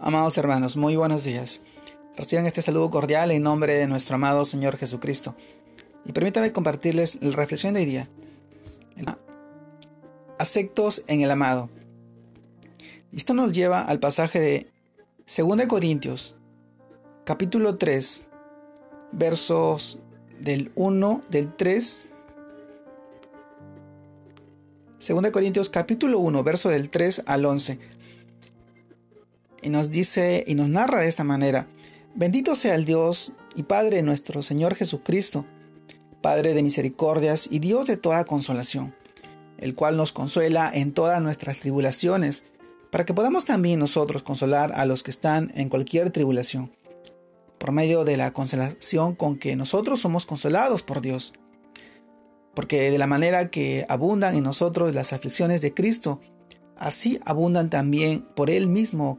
Amados hermanos, muy buenos días. Reciban este saludo cordial en nombre de nuestro amado Señor Jesucristo. Y permítanme compartirles la reflexión de hoy día. Aceptos en el amado. Esto nos lleva al pasaje de 2 Corintios, capítulo 3, versos del 1, del 3. 2 Corintios capítulo 1, verso del 3 al 11 y nos dice y nos narra de esta manera, bendito sea el Dios y Padre nuestro Señor Jesucristo, Padre de misericordias y Dios de toda consolación, el cual nos consuela en todas nuestras tribulaciones, para que podamos también nosotros consolar a los que están en cualquier tribulación, por medio de la consolación con que nosotros somos consolados por Dios. Porque de la manera que abundan en nosotros las aflicciones de Cristo, así abundan también por Él mismo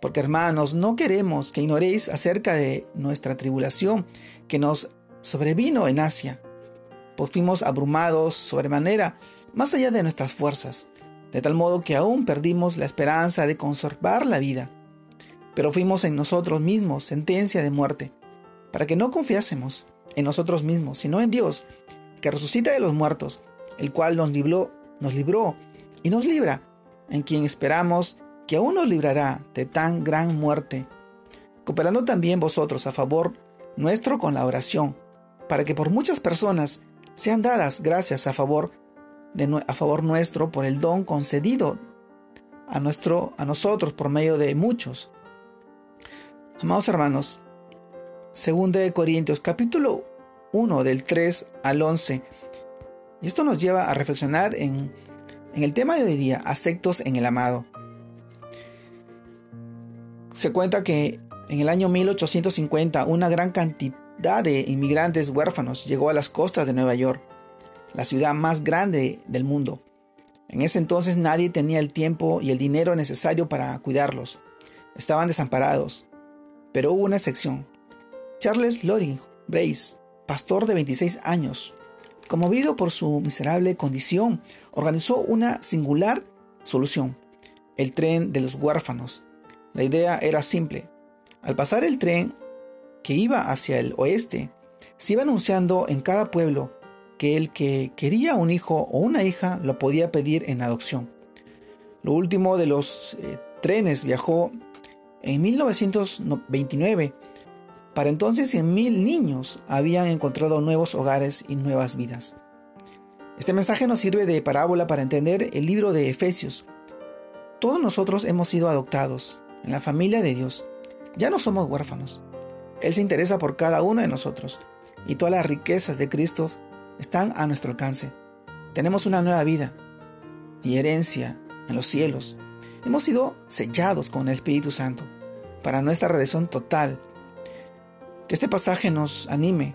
Porque hermanos, no queremos que ignoréis acerca de nuestra tribulación que nos sobrevino en Asia, pues fuimos abrumados sobremanera, más allá de nuestras fuerzas, de tal modo que aún perdimos la esperanza de conservar la vida. Pero fuimos en nosotros mismos sentencia de muerte, para que no confiásemos en nosotros mismos, sino en Dios, que resucita de los muertos, el cual nos libró, nos libró y nos libra, en quien esperamos que aún nos librará de tan gran muerte, cooperando también vosotros a favor nuestro con la oración, para que por muchas personas sean dadas gracias a favor, de, a favor nuestro por el don concedido a, nuestro, a nosotros por medio de muchos. Amados hermanos, 2 de Corintios capítulo 1 del 3 al 11. Y esto nos lleva a reflexionar en, en el tema de hoy día, aceptos en el amado. Se cuenta que en el año 1850 una gran cantidad de inmigrantes huérfanos llegó a las costas de Nueva York, la ciudad más grande del mundo. En ese entonces nadie tenía el tiempo y el dinero necesario para cuidarlos. Estaban desamparados. Pero hubo una excepción. Charles Loring Brace, pastor de 26 años, conmovido por su miserable condición, organizó una singular solución, el tren de los huérfanos. La idea era simple. Al pasar el tren que iba hacia el oeste, se iba anunciando en cada pueblo que el que quería un hijo o una hija lo podía pedir en adopción. Lo último de los eh, trenes viajó en 1929. Para entonces 100.000 niños habían encontrado nuevos hogares y nuevas vidas. Este mensaje nos sirve de parábola para entender el libro de Efesios. Todos nosotros hemos sido adoptados, en la familia de Dios. Ya no somos huérfanos. Él se interesa por cada uno de nosotros y todas las riquezas de Cristo están a nuestro alcance. Tenemos una nueva vida y herencia en los cielos. Hemos sido sellados con el Espíritu Santo para nuestra redención total. Que este pasaje nos anime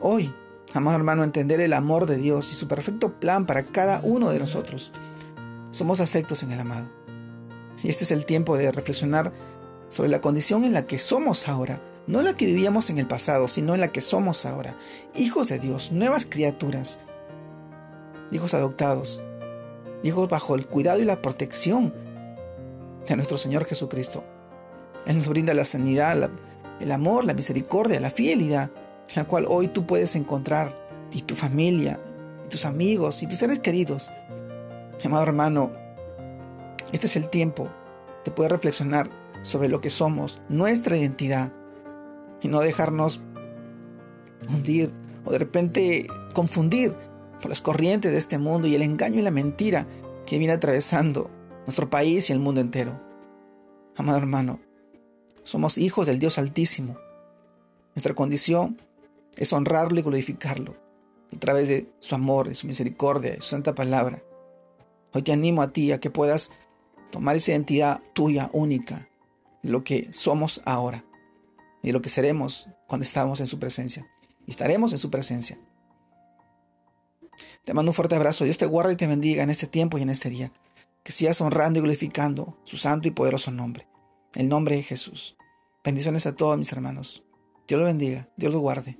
hoy, amado hermano, a entender el amor de Dios y su perfecto plan para cada uno de nosotros. Somos aceptos en el amado. Y este es el tiempo de reflexionar sobre la condición en la que somos ahora, no la que vivíamos en el pasado, sino en la que somos ahora, hijos de Dios, nuevas criaturas, hijos adoptados, hijos bajo el cuidado y la protección de nuestro Señor Jesucristo. Él nos brinda la sanidad, el amor, la misericordia, la fidelidad, la cual hoy tú puedes encontrar, y tu familia, y tus amigos, y tus seres queridos. Amado hermano, este es el tiempo de poder reflexionar sobre lo que somos, nuestra identidad, y no dejarnos hundir o de repente confundir por las corrientes de este mundo y el engaño y la mentira que viene atravesando nuestro país y el mundo entero. Amado hermano, somos hijos del Dios Altísimo. Nuestra condición es honrarlo y glorificarlo a través de su amor, de su misericordia, de su santa palabra. Hoy te animo a ti a que puedas tomar esa identidad tuya única, lo que somos ahora. ni de lo que seremos cuando estamos en su presencia. Y estaremos en su presencia. Te mando un fuerte abrazo. Dios te guarde y te bendiga en este tiempo y en este día. Que sigas honrando y glorificando su santo y poderoso nombre. El nombre de Jesús. Bendiciones a todos mis hermanos. Dios lo bendiga. Dios lo guarde.